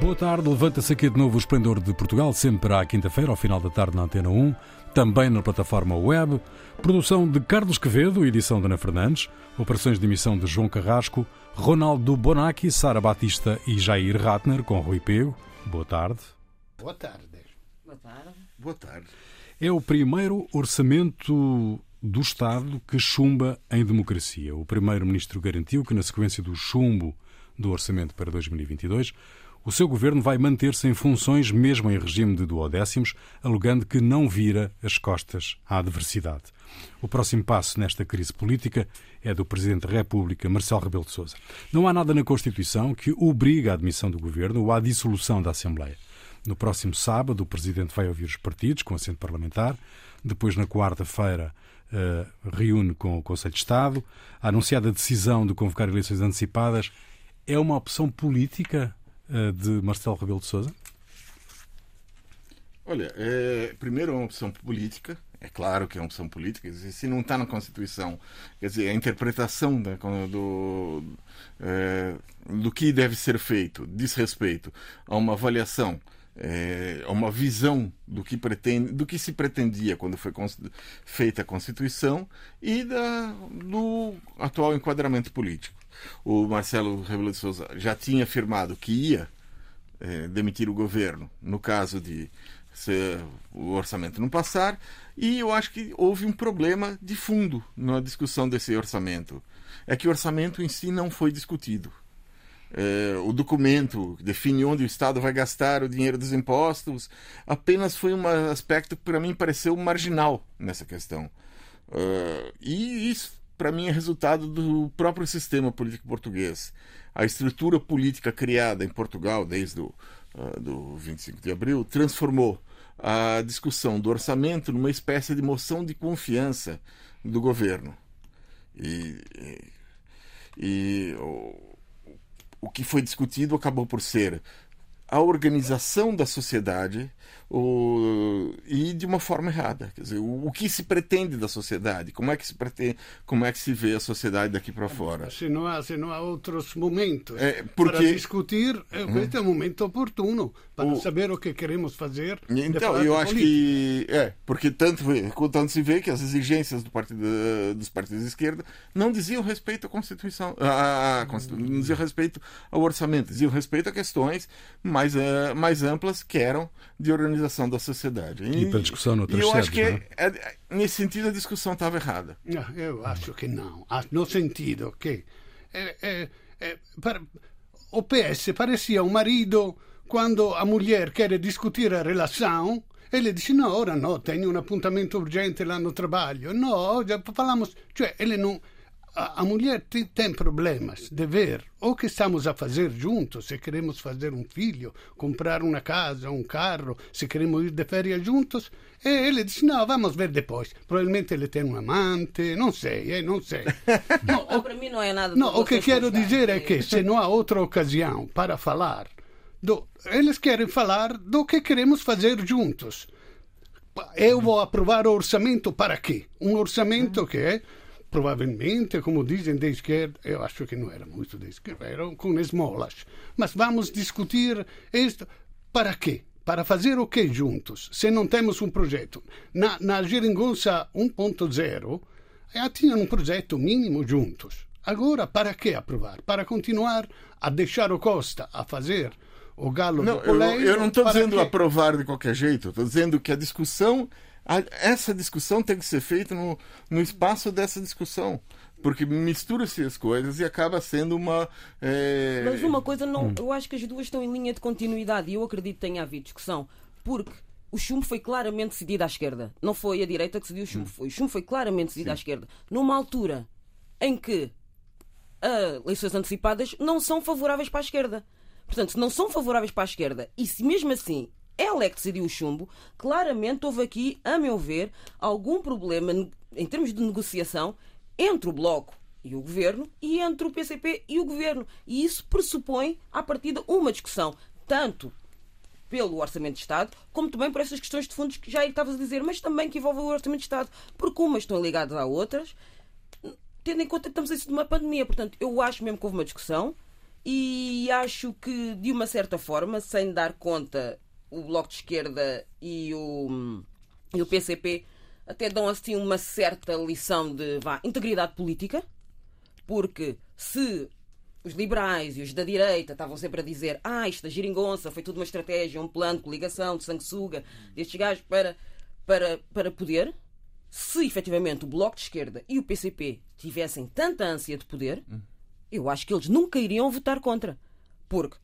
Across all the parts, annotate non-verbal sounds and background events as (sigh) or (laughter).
Boa tarde, levanta-se aqui de novo o Esplendor de Portugal, sempre à quinta-feira, ao final da tarde na Antena 1, também na plataforma web. Produção de Carlos Quevedo, edição de Ana Fernandes, operações de emissão de João Carrasco, Ronaldo Bonacci, Sara Batista e Jair Ratner, com Rui Pego. Boa tarde. Boa tarde. Boa tarde. Boa tarde. É o primeiro orçamento do Estado que chumba em democracia. O Primeiro-Ministro garantiu que, na sequência do chumbo do orçamento para 2022, o seu governo vai manter-se em funções mesmo em regime de duodécimos, alegando que não vira as costas à adversidade. O próximo passo nesta crise política é do Presidente da República, Marcelo Rebelo de Sousa. Não há nada na Constituição que obrigue à admissão do governo ou à dissolução da Assembleia. No próximo sábado, o Presidente vai ouvir os partidos com assento parlamentar. Depois, na quarta-feira, uh, reúne com o Conselho de Estado. A anunciada decisão de convocar eleições antecipadas é uma opção política de Marcelo Rebelo de Sousa? Olha, é, primeiro é uma opção política, é claro que é uma opção política, se não está na Constituição, quer dizer, a interpretação da, do, é, do que deve ser feito diz respeito a uma avaliação é, uma visão do que pretende, do que se pretendia quando foi feita a Constituição e da, do atual enquadramento político. O Marcelo Rebelo de Sousa já tinha afirmado que ia é, demitir o governo no caso de se o orçamento não passar, e eu acho que houve um problema de fundo na discussão desse orçamento. É que o orçamento em si não foi discutido é, o documento define onde o Estado vai gastar o dinheiro dos impostos, apenas foi um aspecto que para mim pareceu marginal nessa questão. Uh, e isso, para mim, é resultado do próprio sistema político português. A estrutura política criada em Portugal desde o uh, do 25 de abril transformou a discussão do orçamento numa espécie de moção de confiança do governo. E, e, e o que foi discutido acabou por ser a organização da sociedade o, e de uma forma errada. Quer dizer, o, o, que se pretende da sociedade? Como é que se pretende, como é que se vê a sociedade daqui para fora? Se não há, se não há outros momentos é, porque... para discutir, hum. este é o momento oportuno para o... saber o que queremos fazer. Então, eu acho política. que é, porque tanto, tanto se vê que as exigências do partido, dos partidos de esquerda não diziam respeito à Constituição, à, à Constituição hum. não diziam respeito ao orçamento, diziam respeito a questões mais, uh, mais amplas que eram de organização da sociedade. E, e para discussão noutras E eu acho que, é? É, nesse sentido, a discussão estava errada. Não, eu acho que não. No sentido que é, para, o PS parecia um marido quando a mulher quer discutir a relação ele dice no, ora no, tenho um appuntamento urgente lá no trabalho. No, falamos, cioè ele não a, a mulher tem, tem, problemas de ver o que estamos a fazer juntos, se queremos fazer um filho, comprar uma casa, um carro, se queremos ir de férias juntos. E ele diz: Não, vamos ver depois. Provavelmente ele tem um amante, não sei, eh, não sei. (laughs) Não, o, para mim não é nada. Não, o que quero dizer é que se não há outra ocasião para falar, do, eles querem falar do que queremos fazer juntos. Eu vou aprovar o orçamento para quê? Um orçamento que é provavelmente, como dizem da esquerda, eu acho que não era muito da esquerda, eram com esmolas. Mas vamos discutir isto para quê? Para fazer o que juntos? Se não temos um projeto. Na, na Geringonça 1.0, já tinham um projeto mínimo juntos. Agora, para que aprovar? Para continuar a deixar o Costa a fazer o galo não, do colégio? Eu, eu não estou dizendo aprovar de qualquer jeito, estou dizendo que a discussão essa discussão tem que ser feita no, no espaço dessa discussão porque mistura-se as coisas e acaba sendo uma. É... Mas uma coisa, não, hum. eu acho que as duas estão em linha de continuidade e eu acredito que tenha havido discussão, porque o chumbo foi claramente decidido à esquerda. Não foi a direita que decidiu o chumbo, hum. foi. O chumbo foi claramente decidido Sim. à esquerda. Numa altura em que as eleições antecipadas não são favoráveis para a esquerda. Portanto, se não são favoráveis para a esquerda e se mesmo assim ela é que decidiu o chumbo. Claramente houve aqui, a meu ver, algum problema em termos de negociação entre o Bloco e o Governo e entre o PCP e o Governo. E isso pressupõe, à partida, uma discussão, tanto pelo Orçamento de Estado, como também por essas questões de fundos que já estavas a dizer, mas também que envolvem o Orçamento de Estado, porque umas estão ligadas a outras, tendo em conta que estamos em de uma pandemia. Portanto, eu acho mesmo que houve uma discussão e acho que, de uma certa forma, sem dar conta, o Bloco de Esquerda e o, e o PCP até dão assim uma certa lição de vá, integridade política, porque se os liberais e os da direita estavam sempre a dizer ah, isto da giringonça foi tudo uma estratégia, um plano de coligação, de sanguessuga destes gajos para, para, para poder, se efetivamente o Bloco de Esquerda e o PCP tivessem tanta ânsia de poder, eu acho que eles nunca iriam votar contra. Porque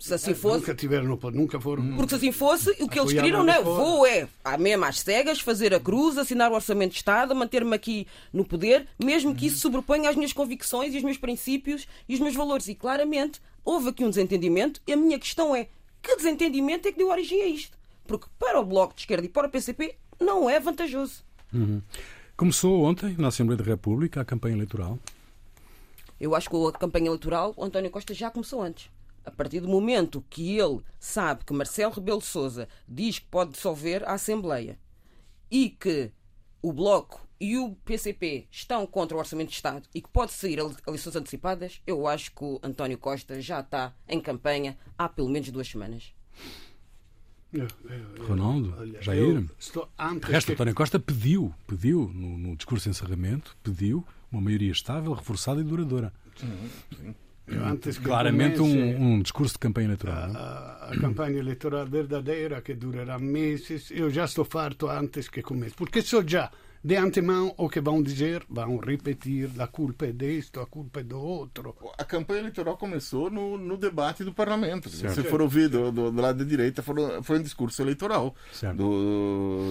se assim fosse. Nunca tiveram, nunca foram. Porque se assim fosse, o que eles queriam não é vou é, à mesma às cegas, fazer a cruz, assinar o Orçamento de Estado, manter-me aqui no poder, mesmo que isso sobreponha às minhas convicções e os meus princípios e os meus valores. E claramente houve aqui um desentendimento, e a minha questão é: que desentendimento é que deu origem a isto? Porque para o Bloco de Esquerda e para o PCP não é vantajoso. Uhum. Começou ontem, na Assembleia da República, a campanha eleitoral. Eu acho que a campanha eleitoral, o António Costa já começou antes. A partir do momento que ele sabe que Marcelo Rebelo Souza diz que pode dissolver a Assembleia e que o Bloco e o PCP estão contra o Orçamento de Estado e que pode sair a eleições antecipadas, eu acho que o António Costa já está em campanha há pelo menos duas semanas. Eu, eu, Ronaldo, olha, Jair. Estou De antes resto, que- António Costa pediu, pediu no, no discurso de encerramento, pediu uma maioria estável, reforçada e duradoura. antes que Claramente comece um, um discurso de campanha eleitoral. a, a campanha eleitoral verdadeira que durará meses, eu já estou farto antes que comece, porque so já de antemão o que vão dizer, vão repetir, a culpa é disto, a culpa é do outro. A campanha eleitoral começou no, no debate do parlamento. Se Certo. você for ouvir do, do, do lado da direita, foram- foi um discurso eleitoral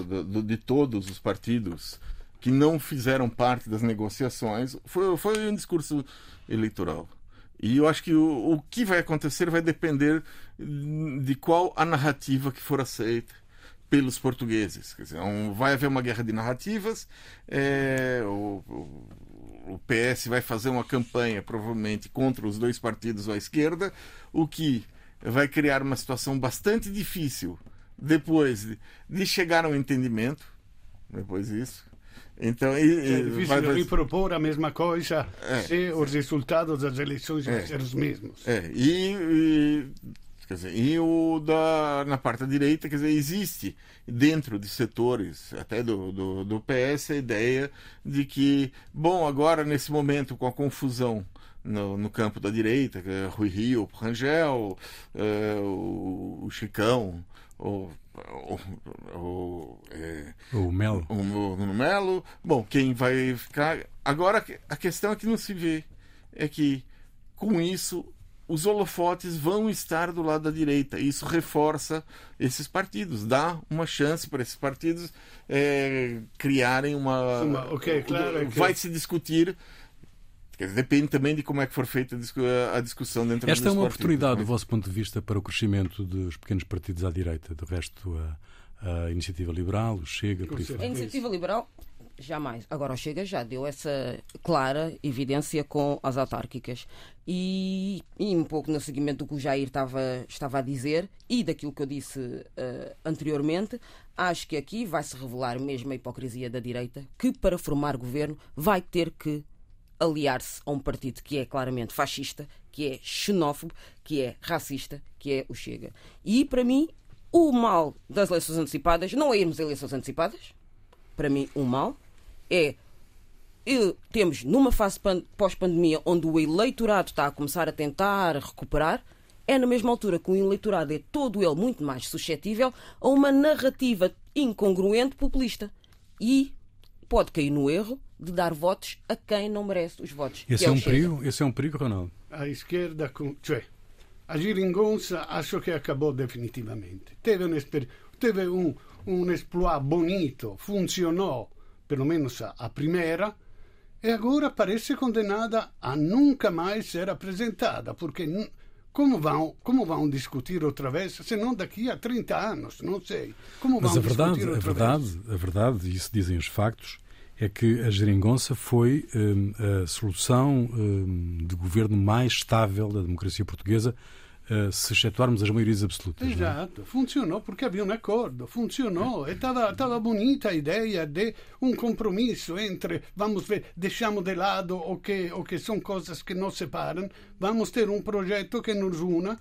do- do- de todos os partidos que não fizeram parte das negociações. Foi, foi um discurso eleitoral. E eu acho que o, o que vai acontecer vai depender de qual a narrativa que for aceita pelos portugueses. Quer dizer, um- vai haver uma guerra de narrativas. é, o, o- o PS vai fazer uma campanha, provavelmente, contra os dois partidos à esquerda, o que vai criar uma situação bastante difícil depois de, de chegar a um entendimento. Depois disso. Então, e- É difícil vai- repropor a mesma coisa É. se os resultados das eleições É. ser os mesmos. É, e, e, quer dizer, e o da, na parte da direita, quer dizer, existe dentro de setores, até do, do, do PS, a ideia de que, bom, agora nesse momento com a confusão no, no campo da direita, é Rui Rio, Rangel, é, o, o Chicão, o, o, o, é, O Melo. o Nuno Melo. Bom, quem vai ficar. Agora, a questão é que não se vê é que, com isso, os holofotes vão estar do lado da direita. Isso reforça esses partidos, dá uma chance para esses partidos é, criarem uma. Uma- ok, claro, é que- Vai se discutir. Dizer, Depende também de como é que for feita a discu- a discussão dentro Esta é uma oportunidade, do mas- vosso ponto de vista, para o crescimento dos pequenos partidos à direita. Do resto, a, a Iniciativa Liberal, o Chega, por fora. A iniciativa liberal, jamais. Agora o Chega já deu essa clara evidência com as autárquicas. E, e um pouco no seguimento do que o Jair estava, estava a dizer e daquilo que eu disse eh, anteriormente, acho que aqui vai-se revelar mesmo a hipocrisia da direita, que para formar governo vai ter que aliar-se a um partido que é claramente fascista, que é xenófobo, que é racista, que é o Chega. E para mim, o mal das eleições antecipadas não é irmos a eleições antecipadas, para mim, um mal é eh, temos numa fase pan- pós-pandemia onde o eleitorado está a começar a tentar recuperar, é na mesma altura que o eleitorado é todo ele muito mais suscetível a uma narrativa incongruente populista e pode cair no erro de dar votos a quem não merece os votos. Esse é o um Chega. perigo, esse é um perigo, Ronaldo. A esquerda, cioè, a geringonça acho que acabou definitivamente. Teve um, teve um, um exploit bonito, funcionou, pelo menos a, a primeira, e agora parece condenada a nunca mais ser apresentada, porque como vão, como vão discutir outra vez, se não daqui a 30 anos, não sei. Como Mas vão a verdade, discutir a verdade, vez? a verdade, e isso dizem os factos, é que a geringonça foi hum, a solução hum, de governo mais estável da democracia portuguesa uh, se excetuarmos as maiorias absolutas. Exato, funcionou porque havia um acordo, funcionou. E estava bonita a ideia de um compromisso entre, vamos ver, deixamos de lado o que, o que são coisas que nos separam, vamos ter um projeto que nos una.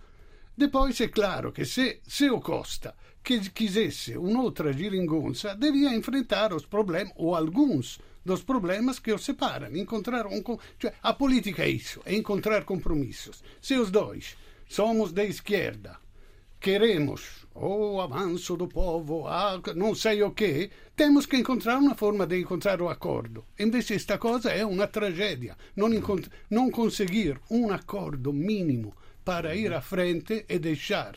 Depois é claro que se, se o Costa que quisesse un'altra geringonça, devia enfrentar os problemas, ou alguns dos problemas que os separam. Encontrar um, cioè, a política é isso, é encontrar compromissos. Se os dois somos de esquerda, queremos o avanço do povo, a, não sei o que, temos que encontrar uma forma de encontrar o acordo. Invece esta cosa é uma tragédia. Não, não conseguir um acordo mínimo para ir à frente e deixar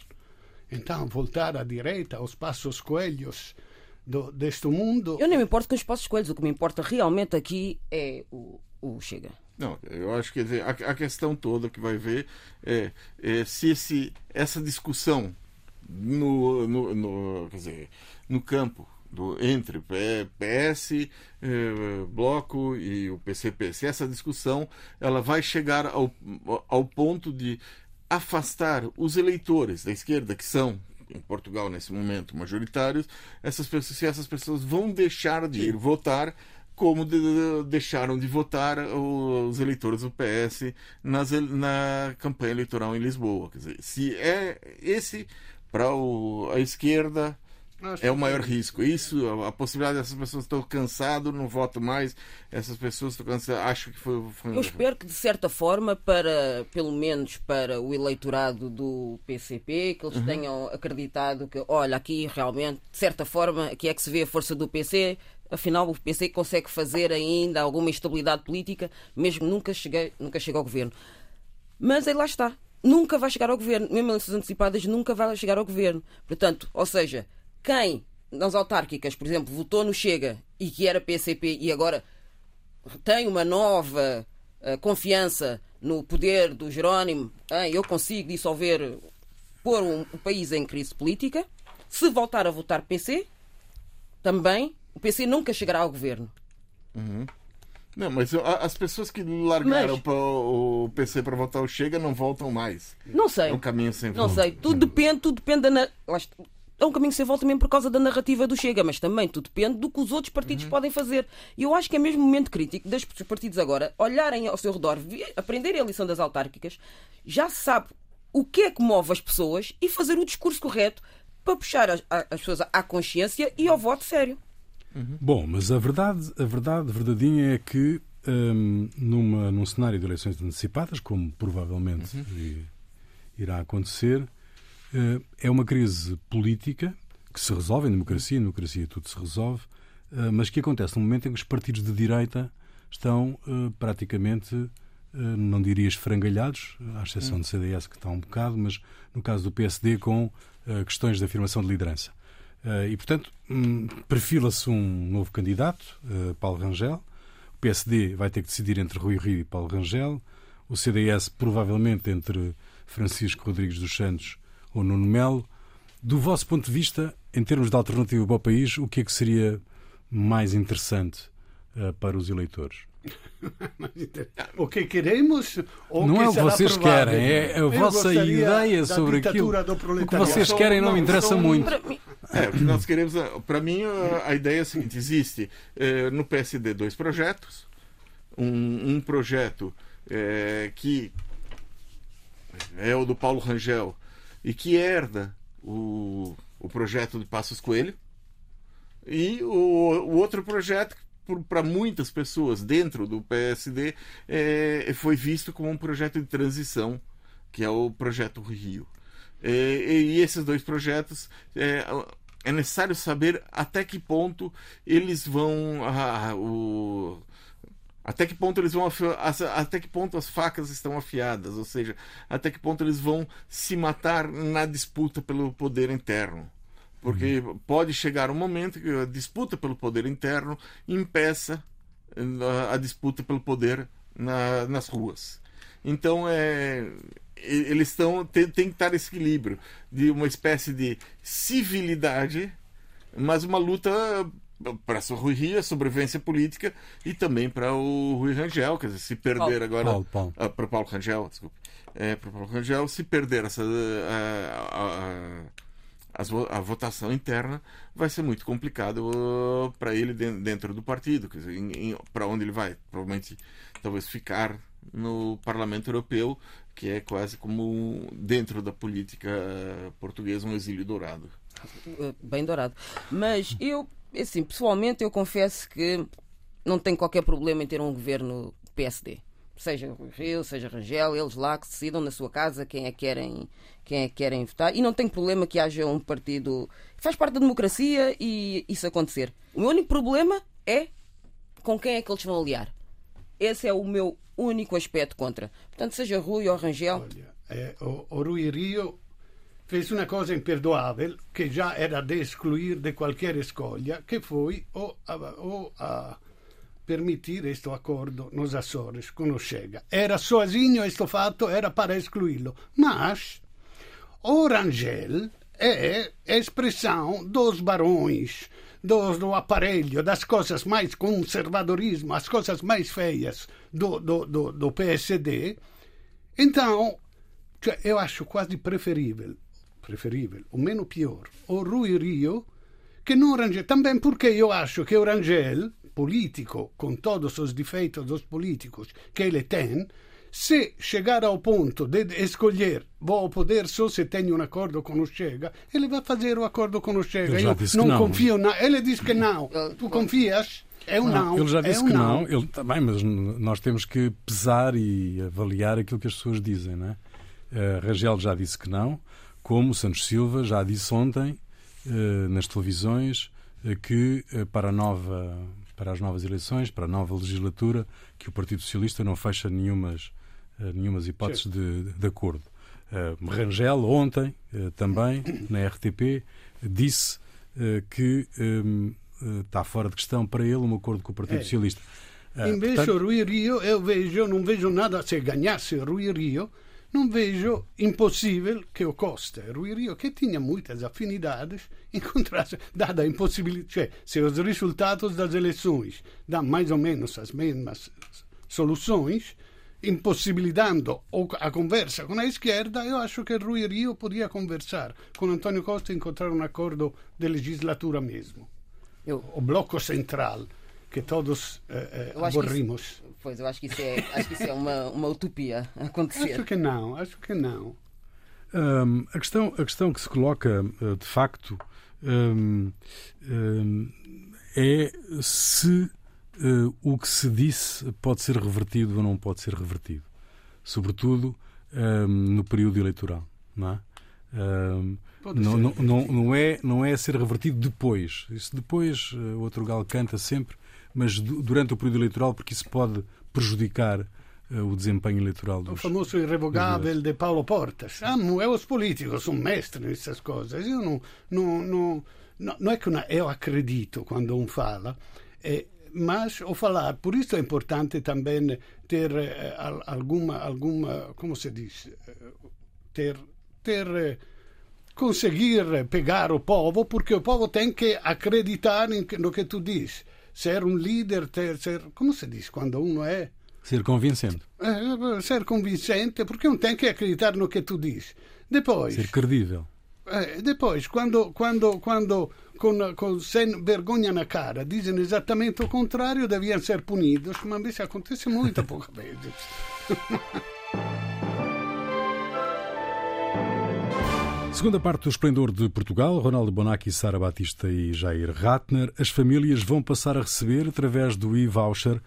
então voltar à direita aos passos coelhos do, deste mundo. Eu nem me importo com os passos coelhos, o que me importa realmente aqui é o, o Chega. Não, eu acho que a, a questão toda que vai ver é, é se esse, essa discussão no, no, no, quer dizer, no campo do, entre PS, eh, Bloco e o PCP, se essa discussão ela vai chegar ao, ao ponto de afastar os eleitores da esquerda, que são em Portugal nesse momento majoritários, essas pessoas, se essas pessoas vão deixar de ir votar como de, de, deixaram de votar os eleitores do PS nas, na campanha eleitoral em Lisboa. Quer dizer, se é esse para a esquerda é o maior risco. Isso, a, possibilidade dessas pessoas estão cansadas, não votam mais, essas pessoas estão cansadas. Acho que foi, foi. Eu espero que, de certa forma, para, pelo menos para o eleitorado do PCP, que eles uhum. tenham acreditado que, olha, aqui realmente, de certa forma, aqui é que se vê a força do PC. Afinal, o PC consegue fazer ainda alguma estabilidade política, mesmo nunca cheguei, nunca chega ao governo. Mas aí lá está. Nunca vai chegar ao governo. Mesmo eleições antecipadas, nunca vai chegar ao governo. Portanto, ou seja, quem nas autárquicas, por exemplo, votou no Chega e que era PCP e agora tem uma nova uh, confiança no poder do Jerónimo, hein, eu consigo dissolver, pôr um, um país em crise política. Se voltar a votar PC, também o PC nunca chegará ao governo. Uhum. Não, mas as pessoas que largaram mas... o PC para votar o Chega não voltam mais. Não sei. É um caminho sem volta. Não sei. Tudo depende, tudo depende da é um caminho sem volta mesmo por causa da narrativa do Chega, mas também tudo depende do que os outros partidos uhum. podem fazer. E eu acho que é mesmo um momento crítico dos partidos agora olharem ao seu redor, aprenderem a lição das autárquicas, já se sabe o que é que move as pessoas e fazer o discurso correto para puxar as, as pessoas à consciência e ao voto sério. Uhum. Bom, mas a verdade, a verdade verdadeinha é que hum, numa, num cenário de eleições antecipadas, como provavelmente uhum. irá acontecer, é uma crise política que se resolve em democracia, em democracia tudo se resolve, eh, mas que acontece no momento em que os partidos de direita estão eh, praticamente, não diria esfrangalhados, à exceção do CDS que está um bocado, mas no caso do PSD com questões de afirmação de liderança. E, portanto, hum, perfila-se um novo candidato, Paulo Rangel. O PSD vai ter que decidir entre Rui Rio e Paulo Rangel. O CDS, provavelmente, entre Francisco Rodrigues dos Santos ou Nuno Melo. Do vosso ponto de vista, em termos de alternativa para o país, o que é que seria mais interessante uh, para os eleitores? (laughs) o que queremos ou não que é o que vocês querem, é a vossa ideia sobre aquilo. O que vocês querem não, não interessa muito. É, o que nós queremos, para mim, a ideia é a seguinte: existe eh, no PSD dois projetos. Um, um projeto eh, que é o do Paulo Rangel, e que herda o, o projeto de Passos Coelho. E o, o outro projeto, para muitas pessoas dentro do PSD, é, foi visto como um projeto de transição, que é o projeto Rio. E, e esses dois projetos é, é, necessário saber até que ponto eles vão. Ah, o, até que ponto eles vão até que ponto as facas estão afiadas, ou seja, até que ponto eles vão se matar na disputa pelo poder interno. Porque uhum. pode chegar um momento que a disputa pelo poder interno impeça a, a disputa pelo poder na, nas ruas. Então é, eles estão tem, tem que estar esse equilíbrio de uma espécie de civilidade, mas uma luta para o Rui Rio, a sobrevivência política e também para o Rui Rangel, quer dizer, se perder Paulo. agora Paulo, Paulo. Ah, para o Paulo Rangel, desculpe, é, para o Paulo Rangel, se perder essa a, a, a, vo- a votação interna, vai ser muito complicado uh, para ele den- dentro do partido, quer dizer, em- em- para onde ele vai, provavelmente talvez ficar no Parlamento Europeu, que é quase como dentro da política portuguesa um exílio dourado. Eh, bem dourado. Mas eu, assim, pessoalmente, eu confesso que não tenho qualquer problema em ter um governo PSD. Seja Rio, seja Rangel, eles lá que decidam na sua casa quem é que querem, quem é que querem votar. E não tenho problema que haja um partido. Faz parte da democracia e isso acontecer. O meu único problema é com quem é que eles vão aliar. Esse é o meu único aspecto contra. Portanto, seja Rui ou Rangel, Olha, eh, o, o Rui Rio fez uma coisa imperdoável que já era de excluir de qualquer escolha, que foi o, a, o a permitir este acordo nos Açores com o Chega. Era sozinho este fato, era para excluí-lo. Mas o Rangel é a expressão dos barões, dos, do aparelho, das coisas mais conservadorismo, as coisas mais feias do, do, do, do PSD. Então, cioè, eu acho quase preferível, preferível, o meno pior, o Rui Rio, que não Rangel. Também porque eu acho que o Rangel, político, com todos os defeitos dos políticos que ele tem, se chegar ao ponto de escolher, vou ao poder só se tenho um acordo com o Chega, ele vai fazer o acordo com o Chega. Ele já Eu disse que não não. confio na. Ele diz que não. Tu confias? É um não. ele já é disse um que não. Ele também, mas n- nós temos que pesar e avaliar aquilo que as pessoas dizem, não é? Eh, Rangel já disse que não, como Santos Silva já disse ontem eh, nas televisões eh, que eh, para a nova para as novas eleições, para a nova legislatura, que o Partido Socialista não fecha nenhumas nenhumas hipóteses de, de acordo. Rangel ontem também na RTP disse que está fora de questão para ele um acordo com o Partido É. Socialista. Invece portanto, o Rui Rio, eu vejo, non vejo nada, se ganhasse Rui Rio, non vejo impossível que o Costa, Rui Rio, que tinha muitas afinidades, (laughs) encontrasse, dada a impossibilidade, cioè, se os resultados das eleições dão mais ou menos as mesmas soluções, impossibilitando o- a conversa com a esquerda, eu acho que Rui Rio podia conversar com Antonio Costa e encontrar um acordo de legislatura mesmo. eu, O bloco central, que todos eh, eh, aborrimos. pois, eu acho que isso é, acho que isso é uma, uma utopia a acontecer. Acho que não, acho que não. Hum, a, questão, a questão que se coloca, eh, de facto, hum, hum, é se eh, o que se disse pode ser revertido ou não pode ser revertido. Sobretudo no período eleitoral. Não, é? Pode não, ser não, não, não é, não é ser revertido depois. Isso depois, o outro galo canta sempre, mas du- durante o período eleitoral, porque isso pode prejudicar eh, o desempenho eleitoral O dos, famoso irrevogável de Paulo Portas. Ah, é os políticos são mestres nessas coisas. Eu não, não, não, não, é que eu acredito quando um fala, eh, mas o falar, por isso é importante também ter al- alguma, alguma, como se diz, ter, ter conseguir pegar o povo, porque o povo tem que acreditar no que tu diz. Ser um líder, ter, ser, como se diz quando uno é ser convincente, eh, ser convincente, porque um tem que acreditar no que tu diz. Depois, ser credível. eh, depois quando, quando, quando com, com, sem vergonha na cara dizem exatamente o contrário, deviam ser punidos, mas invece acontece muito (laughs) poucas vezes. (laughs) Segunda parte do Esplendor de Portugal, Ronaldo Bonacci, Sara Batista e Jair Ratner, as famílias vão passar a receber, através do e-voucher,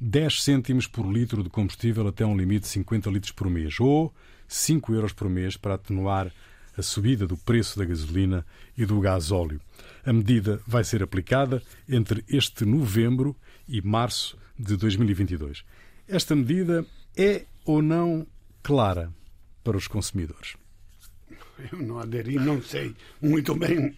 10 cêntimos por litro de combustível até um limite de 50 litros por mês, ou 5 euros por mês para atenuar a subida do preço da gasolina e do gás óleo. A medida vai ser aplicada entre este novembro e março de 2022. Esta medida é ou não clara para os consumidores? Eu não aderi, não sei muito bem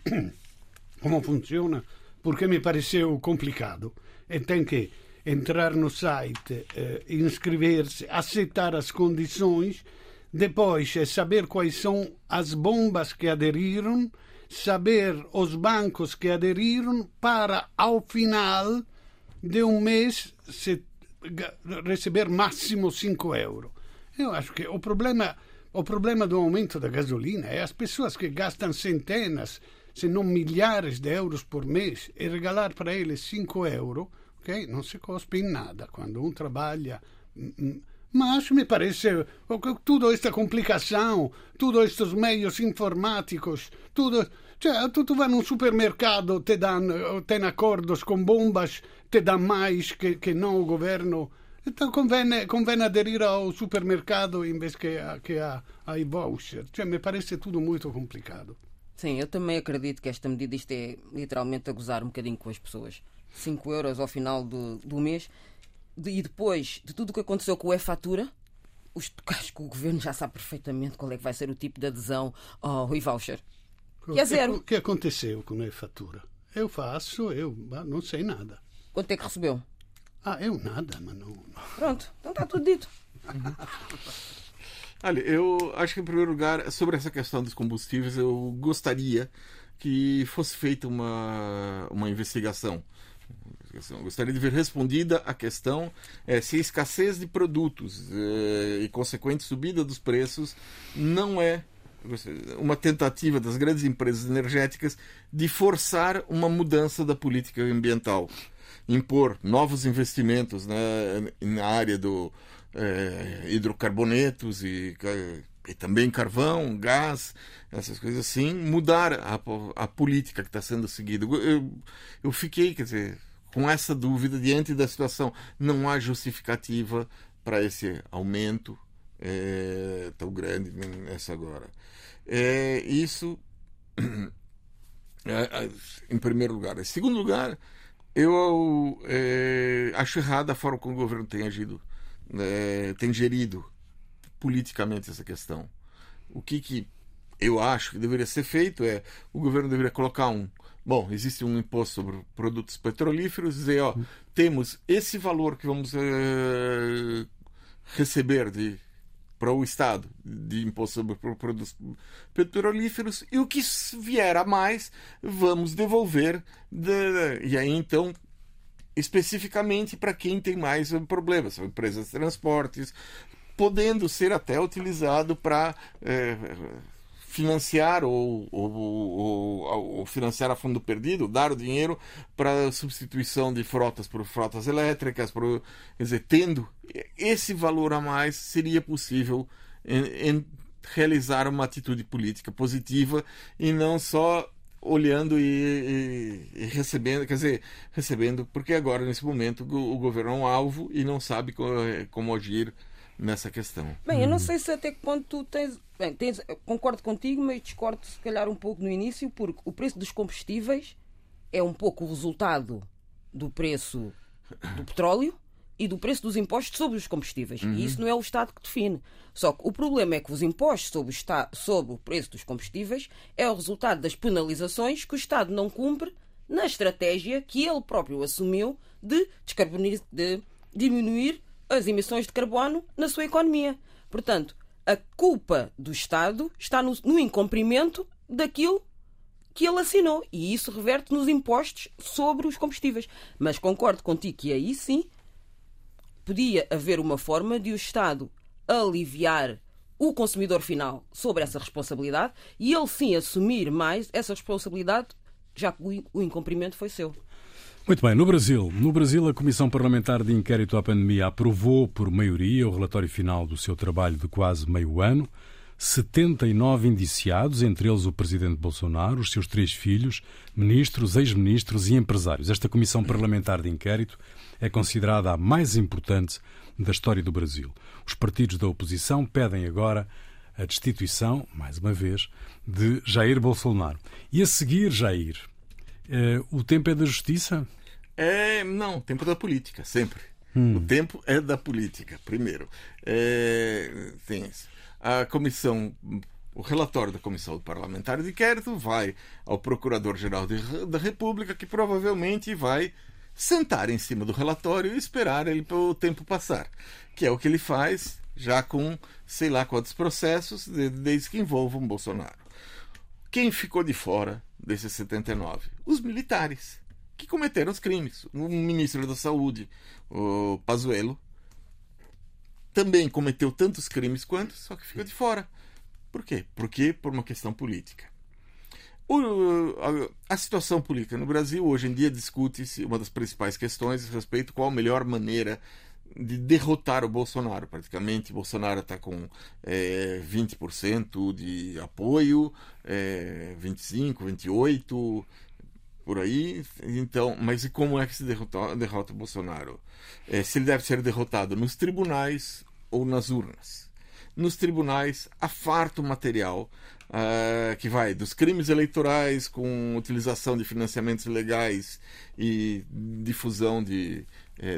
como funciona, porque me pareceu complicado. E tem que entrar no site, eh, inscrever-se, aceitar as condições, depois é saber quais são as bombas que aderiram, saber os bancos que aderiram para, ao final de um mês, se, receber máximo 5 euros. Eu acho que o problema, o problema do aumento da gasolina é as pessoas que gastam centenas, se não milhares de euros por mês e regalar para eles 5 euros, ok? Não se cospe em nada. Quando um trabalha mas me parece toda esta complicação, todos estes meios informáticos, tudo. Cioè, tu, vai num supermercado, te dan, tem acordos com bombas, te dá mais que, que não o governo. Então convém, convém aderir ao supermercado em vez que, que a, ai voucher. Cioè, me parece tudo muito complicado. Sim, eu também acredito que esta medida isto é literalmente a gozar um bocadinho com as pessoas. 5 euros ao final do, do mês de, e depois de tudo o que aconteceu com o e-fatura, os, acho que o governo já sabe perfeitamente qual é que vai ser o tipo de adesão ao e-voucher. Que é zero. O que aconteceu com a e-fatura? Eu faço, eu não sei nada. Quanto é que recebeu? Ah, eu nada, mas não. Pronto, então está tudo dito. (laughs) Olha, eu acho que em primeiro lugar, sobre essa questão dos combustíveis, eu gostaria que fosse feita uma, uma investigação eu gostaria de ver respondida a questão é, se a escassez de produtos é, e consequente subida dos preços não é uma tentativa das grandes empresas energéticas de forçar uma mudança da política ambiental, impor novos investimentos né, na área do é, hidrocarbonetos e, e, também carvão, gás, essas coisas assim, mudar a, a política que está sendo seguida. Eu, eu fiquei, quer dizer, com essa dúvida diante da situação. Não há justificativa para esse aumento é, tão grande nessa agora. É, isso, (clears throat) é, em primeiro lugar. Em segundo lugar, eu é, acho errada a forma como o governo tem agido, é, tem gerido politicamente essa questão. O que, que eu acho que deveria ser feito é o governo deveria colocar um Bom, existe um imposto sobre produtos petrolíferos, dizer, ó, temos esse valor que vamos uh, receber de para o Estado de imposto sobre produtos petrolíferos. E o que vier a mais vamos devolver de, e aí então especificamente para quem tem mais problemas, são empresas de transportes, podendo ser até utilizado para eh, financiar ou, ou, ou, ou, financiar a fundo perdido, dar o dinheiro para substituição de frotas por frotas elétricas, por, quer dizer, tendo esse valor a mais, seria possível em, em realizar uma atitude política positiva e não só olhando e, e, e, recebendo, quer dizer, recebendo, porque agora, nesse momento, o, o governo é um alvo e não sabe como, como agir nessa questão. Bem, eu não sei se até que ponto tu tens. Bem, tens, concordo contigo, mas discordo se calhar um pouco no início, porque o preço dos combustíveis é um pouco o resultado do preço do petróleo e do preço dos impostos sobre os combustíveis. Uhum. E isso não é o Estado que define. Só que o problema é que os impostos sobre o, Estado, sobre o preço dos combustíveis é o resultado das penalizações que o Estado não cumpre na estratégia que ele próprio assumiu de, de diminuir as emissões de carbono na sua economia. Portanto, a culpa do Estado está no, no incumprimento daquilo que ele assinou. E isso reverte nos impostos sobre os combustíveis. Mas concordo contigo que aí sim podia haver uma forma de o Estado aliviar o consumidor final sobre essa responsabilidade e ele sim assumir mais essa responsabilidade, já que o incumprimento foi seu. Muito bem, no Brasil, no Brasil a Comissão Parlamentar de Inquérito à Pandemia aprovou por maioria o relatório final do seu trabalho de quase meio ano. 79 indiciados, entre eles o presidente Bolsonaro, os seus três filhos, ministros, ex-ministros e empresários. Esta Comissão Parlamentar de Inquérito é considerada a mais importante da história do Brasil. Os partidos da oposição pedem agora a destituição, mais uma vez, de Jair Bolsonaro. E a seguir, Jair, o tempo é da justiça? É, não, o tempo é da política, sempre. Hum. O tempo é da política, primeiro. É, tem a comissão, o relatório da comissão parlamentar de inquérito vai ao procurador-geral da República, que provavelmente vai sentar em cima do relatório e esperar ele o tempo passar, que é o que ele faz já com sei lá quantos processos desde que envolvam Bolsonaro. Quem ficou de fora desses 79? Os militares, que cometeram os crimes. O ministro da Saúde, o Pazuello, também cometeu tantos crimes quanto, só que ficou de fora. Por quê? Porque por uma questão política. O, a, a, situação política no Brasil hoje em dia discute-se uma das principais questões a respeito qual a melhor maneira de derrotar o Bolsonaro. Praticamente, Bolsonaro está com é, 20% de apoio, é, 25%, 28%, por aí. Então, mas e como é que se derrota, derrota o Bolsonaro? É, se ele deve ser derrotado nos tribunais ou nas urnas? Nos tribunais, há farto material uh, que vai dos crimes eleitorais com utilização de financiamentos ilegais e difusão de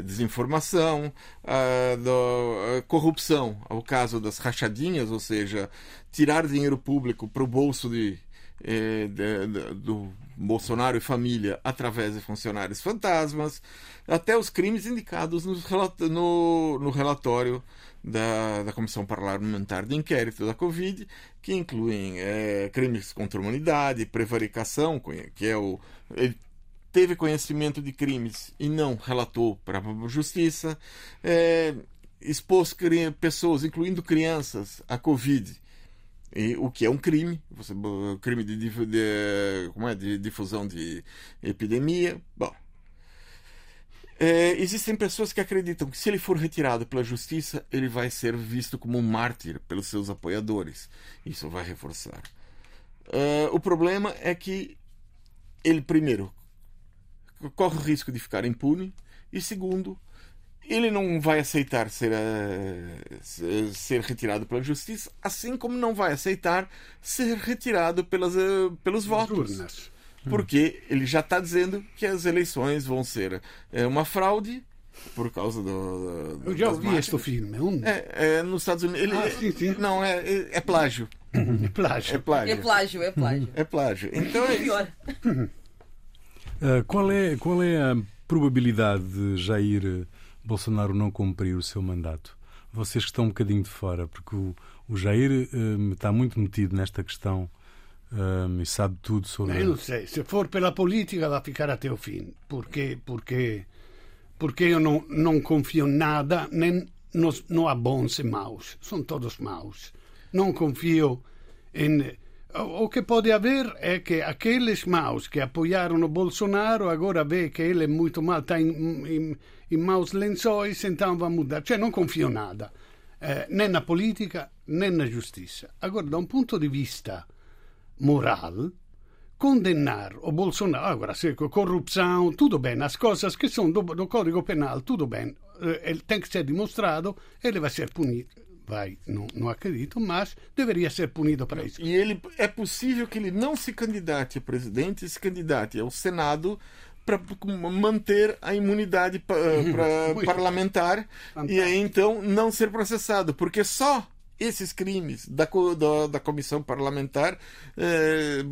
desinformação, a, do, a corrupção, o caso das rachadinhas, ou seja, tirar dinheiro público para o bolso de, é, de, de, do Bolsonaro e família através de funcionários fantasmas, até os crimes indicados no, no, no relatório da, da Comissão Parlamentar de Inquérito da Covid, que incluem é, crimes contra a humanidade, prevaricação, que é o. Teve conhecimento de crimes e não relatou para a justiça, é, expôs pessoas, incluindo crianças, à Covid. E, o que é um crime, você, crime de, de, de, como é, de difusão de epidemia. Bom, é, existem pessoas que acreditam que se ele for retirado pela justiça, ele vai ser visto como um mártir pelos seus apoiadores. Isso vai reforçar. É, o problema é que ele, primeiro, corre o risco de ficar impune e segundo ele não vai aceitar ser, uh, ser retirado pela justiça, assim como não vai aceitar ser retirado pelas, uh, pelos votos. Urnas. Porque ele já está dizendo que as eleições vão ser uh, uma fraude por causa do. Eu já ouvi este filme. Um... É, é, nos Estados Unidos. Ele, ah, sim, sim. Não, é, é, é plágio. (laughs) É plágio. É plágio. É plágio, é plágio. É plágio. Então é pior. (laughs) Uh, qual, é, qual é a probabilidade de Jair Bolsonaro não cumprir o seu mandato? Vocês que estão um bocadinho de fora, porque o, o Jair uh, está muito metido nesta questão uh, e sabe tudo sobre. Eu não sei. Se for pela política, vai ficar até o fim. Porque, porque, porque eu não, não confio nada, nem nos, não há bons e maus. São todos maus. Não confio em o que pode haver é que aqueles maus que apoiaram o Bolsonaro agora vê que ele é muito mal, está em, em, em maus lençóis, então vai mudar. Cioè, não confio nada, eh, nem na política, nem na giustizia. Agora, da un punto di vista moral, condenar o Bolsonaro, agora, se corruzione, tutto bene, as coisas que são do, do Código Penal, tudo bem, eh, tem que ser demonstrado, ele vai ser punido vai, não, não acredito, mas deveria ser punido para isso. E ele é possível que ele não se candidate a presidente, se candidate ao Senado para manter a imunidade pa, pra, parlamentar Fantástico. e aí então não ser processado, porque só esses crimes da, da, da comissão parlamentar eh,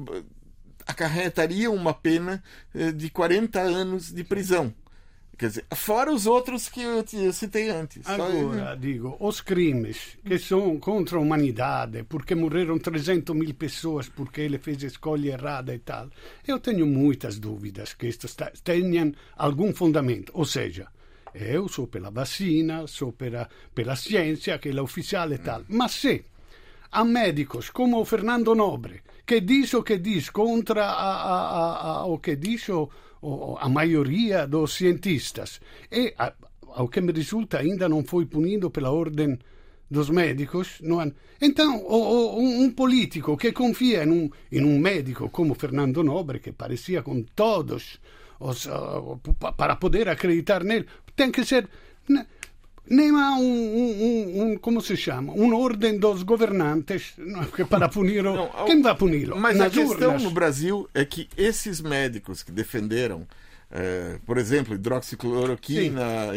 acarretariam uma pena eh, de 40 anos de prisão. Quer dizer, fora os outros que eu citei antes. Agora, digo, os crimes que são contra a humanidade, porque morreram 300 mil pessoas porque ele fez a escolha errada e tal, eu tenho muitas dúvidas que isto tenham algum fundamento. Ou seja, eu sou pela vacina, sou pela, pela ciência, que é oficial e tal. Mas se há médicos como o Fernando Nobre, que diz o que diz contra a, a, a, o que diz o a maioria dos cientistas. E, ao que me resulta, ainda não foi punido pela ordem dos médicos. Não Então, um político que confia em um, em um médico como Fernando Nobre, que parecia com todos os, uh, para poder acreditar nele, tem que ser nem há um, um, um, como se chama, uma ordem dos governantes para punir o... Não, Quem vai puni-lo? Mas Nas a questão urnas. no Brasil é que esses médicos que defenderam, é, por exemplo, hidroxicloroquina,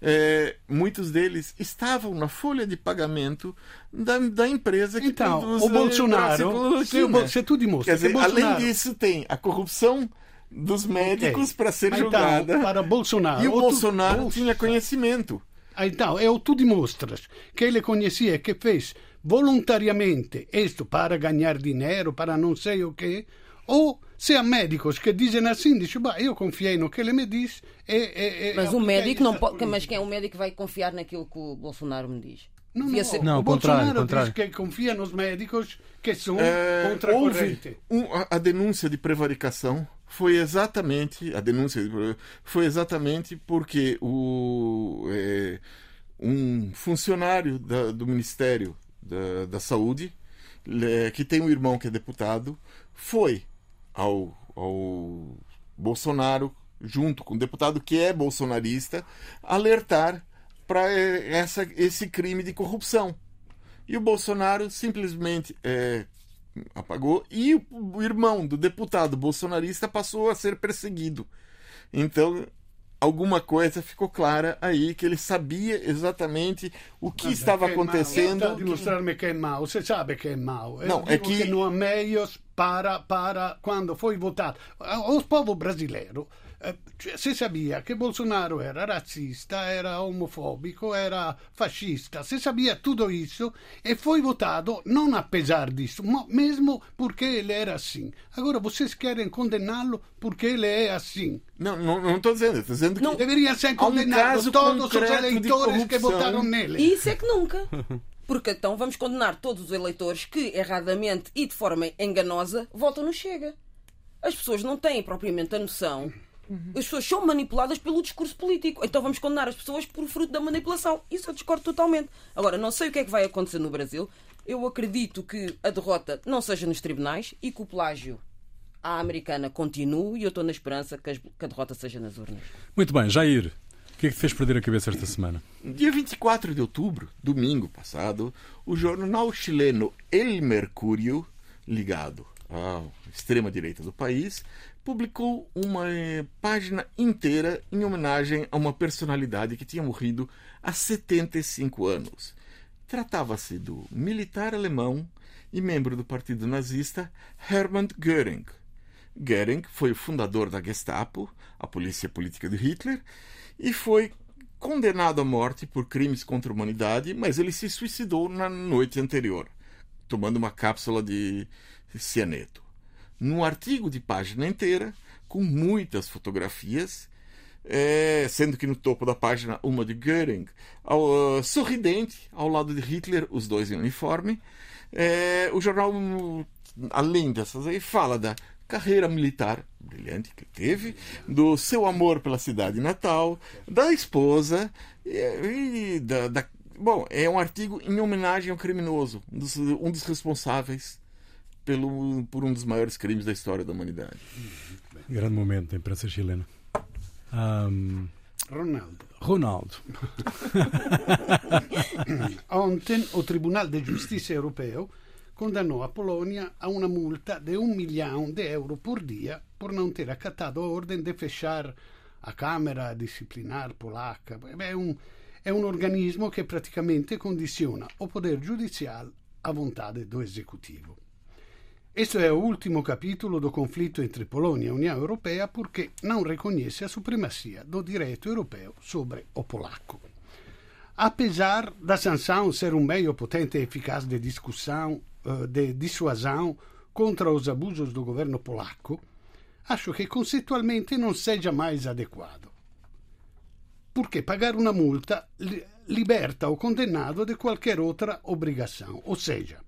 é, muitos deles estavam na folha de pagamento da, da empresa que então, produz o Bolsonaro, se, se tu demonstra dizer, Bolsonaro... além disso tem a corrupção dos médicos okay. para ser então, julgada. Para Bolsonaro. E o Bolsonaro tinha conhecimento. Então, é o tu dimostras que ele conhecia, que fez voluntariamente isto para ganhar dinheiro, para não sei o quê, ou se há médicos que dizem assim, diz, bah, eu confiei no que ele me diz. E, e, mas o médico não pode. Mas quem é o médico que vai confiar naquilo que o Bolsonaro me diz? Não, não, ser... não o Bolsonaro contrário. diz que confia nos médicos que são é, contra a corrente. Um, a denúncia de prevaricação foi exatamente a denúncia foi exatamente porque o é, um funcionário da, do Ministério da, da Saúde é, que tem um irmão que é deputado foi ao, ao Bolsonaro junto com um deputado que é bolsonarista alertar para é, esse crime de corrupção. E o Bolsonaro simplesmente é, apagou e o, irmão do deputado bolsonarista passou a ser perseguido. Então, alguma coisa ficou clara aí que ele sabia exatamente o que estava é acontecendo. Está dimostrarmi que é mau. Você sabe que é mau. Não, é que... que não há meios para, para quando foi votado. O povo brasileiro eh, se sabia que Bolsonaro era racista, era homofóbico, era fascista, se sabia tudo isso e foi votado não apesar disso, mas mesmo porque ele era assim. Agora vocês querem condená-lo porque ele é assim. Não, não estou dizendo, estou dizendo que não. deveriam ser condenados um todos os eleitores que votaram nele. Isso é que nunca. (laughs) Porque então vamos condenar todos os eleitores que, erradamente e de forma enganosa, votam no Chega. As pessoas não têm propriamente a noção Uhum. As pessoas são manipuladas pelo discurso político. Então vamos condenar as pessoas por fruto da manipulação. Isso eu discordo totalmente. Agora, não sei o que é que vai acontecer no Brasil. Eu acredito que a derrota não seja nos tribunais e que o plágio à americana continue e eu estou na esperança que a derrota seja nas urnas. Muito bem, Jair. O que é que te fez perder a cabeça esta semana? Dia 24 de outubro, domingo passado, o jornal chileno El Mercúrio, ligado à extrema-direita do país, publicou uma eh, página inteira em homenagem a uma personalidade que tinha morrido há 75 anos. Tratava-se do militar alemão e membro do partido nazista Hermann Göring. Göring foi o fundador da Gestapo, a polícia política de Hitler, e foi condenado à morte por crimes contra a humanidade, mas ele se suicidou na noite anterior, tomando uma cápsula de cianeto num artigo de página inteira, com muitas fotografias, é, sendo que no topo da página uma de Göring, ao, uh, sorridente, ao lado de Hitler, os dois em uniforme. É, o jornal, além dessas aí, fala da carreira militar brilhante que teve, do seu amor pela cidade natal, da esposa e, e da, da, Bom, é um artigo em homenagem ao criminoso, um dos, um dos responsáveis pelo, por um dos maiores crimes da história da humanidade. Grande momento da imprensa chilena. Um... Ronaldo. Ronaldo. (laughs) Ontem o Tribunal de Justiça Europeu condenou a Polónia a uma multa de um milhão de euros por dia por não ter acatado a ordem de fechar a Câmara Disciplinar Polaca. É um, é um organismo que praticamente condiciona o poder judicial à vontade do Executivo. Este é o último capítulo do conflito entre Polônia e União Europeia porque não reconhece a supremacia do direito europeu sobre o polaco. Apesar da sanção ser um meio potente e eficaz de discussão, eh, de dissuasão contra os abusos do governo polaco, acho que conceitualmente não seja mais adequado. Porque pagar uma multa liberta o condenado de qualquer outra obrigação, ou seja,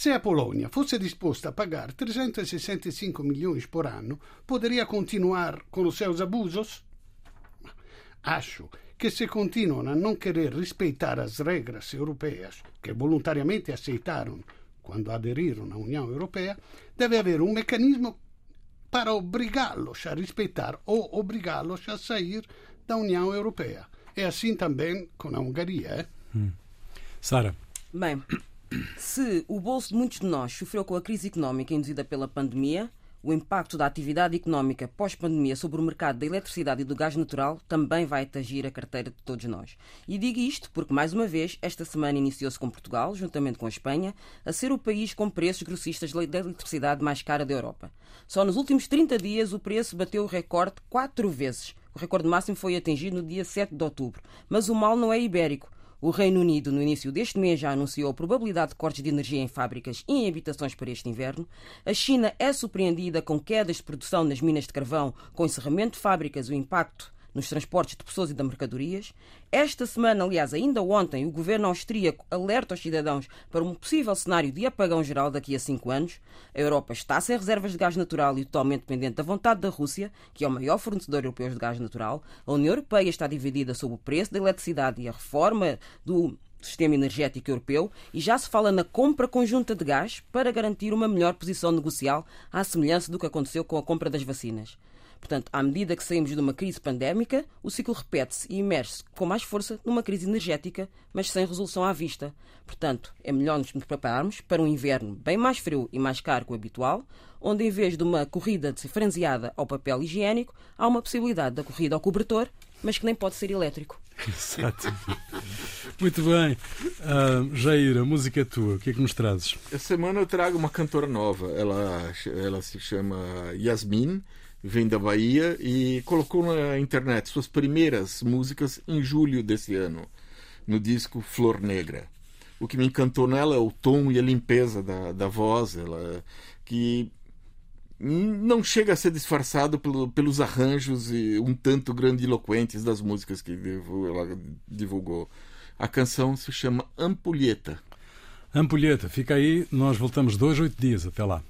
se a Polônia fosse disposta a pagar 365 milhões por ano, poderia continuar com os seus abusos? Acho que se continuam a não querer respeitar as regras europeias que voluntariamente aceitaram quando aderiram à União Europeia, deve haver um mecanismo para obrigá-los a respeitar ou obrigá-los a sair da União Europeia. É assim também com a Hungria. Eh? Hum. Sara. Bem, se o bolso de muitos de nós sofreu com a crise económica induzida pela pandemia, o impacto da atividade económica pós-pandemia sobre o mercado da eletricidade e do gás natural também vai atingir a carteira de todos nós. E digo isto porque, mais uma vez, esta semana iniciou-se com Portugal, juntamente com a Espanha, a ser o país com preços grossistas da eletricidade mais cara da Europa. Só nos últimos 30 dias o preço bateu o recorde quatro vezes. O recorde máximo foi atingido no dia 7 de outubro. Mas o mal não é ibérico. O Reino Unido, no início deste mês, já anunciou a probabilidade de cortes de energia em fábricas e em habitações para este inverno. A China é surpreendida com quedas de produção nas minas de carvão, com encerramento de fábricas o impacto nos transportes de pessoas e de mercadorias. Esta semana, aliás, ainda ontem, o governo austríaco alerta os cidadãos para um possível cenário de apagão geral daqui a cinco anos. A Europa está sem reservas de gás natural e totalmente dependente da vontade da Rússia, que é o maior fornecedor europeu de gás natural. A União Europeia está dividida sobre o preço da eletricidade e a reforma do sistema energético europeu e já se fala na compra conjunta de gás para garantir uma melhor posição negocial, à semelhança do que aconteceu com a compra das vacinas. Portanto, à medida que saímos de uma crise pandémica, o ciclo repete-se e imerge com mais força numa crise energética, mas sem resolução à vista. Portanto, é melhor nos prepararmos para um inverno bem mais frio e mais caro que o habitual, onde em vez de uma corrida frenziada ao papel higiênico, há uma possibilidade da corrida ao cobertor, mas que nem pode ser elétrico. Exato. Muito bem. Uh, Jair, a música é tua. O que é que nos trazes? Essa semana eu trago uma cantora nova. Ela, ela se chama Yasmin vem da Bahia e colocou na internet suas primeiras músicas em julho desse ano, no disco Flor Negra. O que me encantou nela é o tom e a limpeza da, da voz, ela, que não chega a ser disfarçado pelo, pelos arranjos e um tanto grandiloquentes das músicas que ela divulgou. A canção se chama Ampulheta. Ampulheta, fica aí, nós voltamos dois, oito dias. Até lá.